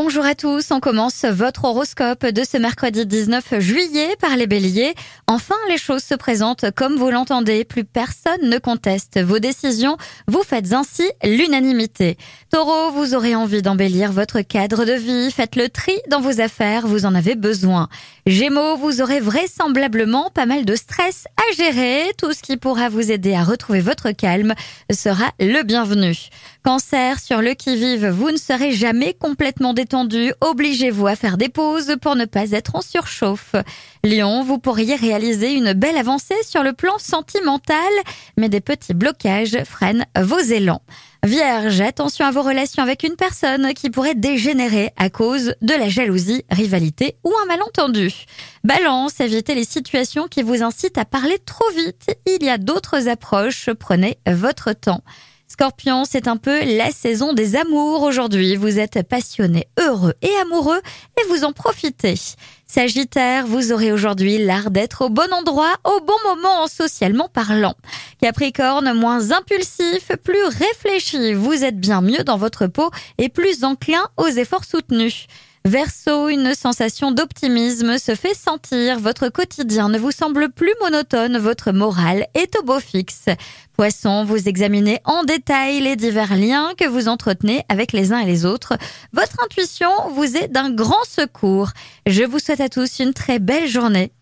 bonjour à tous. On commence votre horoscope de ce mercredi 19 juillet par les béliers. Enfin, les choses se présentent comme vous l'entendez. Plus personne ne conteste vos décisions. Vous faites ainsi l'unanimité. Taureau, vous aurez envie d'embellir votre cadre de vie. Faites le tri dans vos affaires. Vous en avez besoin. Gémeaux, vous aurez vraisemblablement pas mal de stress à gérer. Tout ce qui pourra vous aider à retrouver votre calme sera le bienvenu. Cancer, sur le qui-vive, vous ne serez jamais complètement détendu. Obligez-vous à faire des pauses pour ne pas être en surchauffe. Lion, vous pourriez réaliser une belle avancée sur le plan sentimental, mais des petits blocages freinent vos élans. Vierge, attention à vos relations avec une personne qui pourrait dégénérer à cause de la jalousie, rivalité ou un malentendu. Balance, évitez les situations qui vous incitent à parler trop vite. Il y a d'autres approches, prenez votre temps. Scorpion, c'est un peu la saison des amours aujourd'hui. Vous êtes passionné, heureux et amoureux et vous en profitez. Sagittaire, vous aurez aujourd'hui l'art d'être au bon endroit, au bon moment socialement parlant. Capricorne, moins impulsif, plus réfléchi, vous êtes bien mieux dans votre peau et plus enclin aux efforts soutenus. Verseau, une sensation d'optimisme se fait sentir. Votre quotidien ne vous semble plus monotone. Votre morale est au beau fixe. Poisson, vous examinez en détail les divers liens que vous entretenez avec les uns et les autres. Votre intuition vous est d'un grand secours. Je vous souhaite à tous une très belle journée.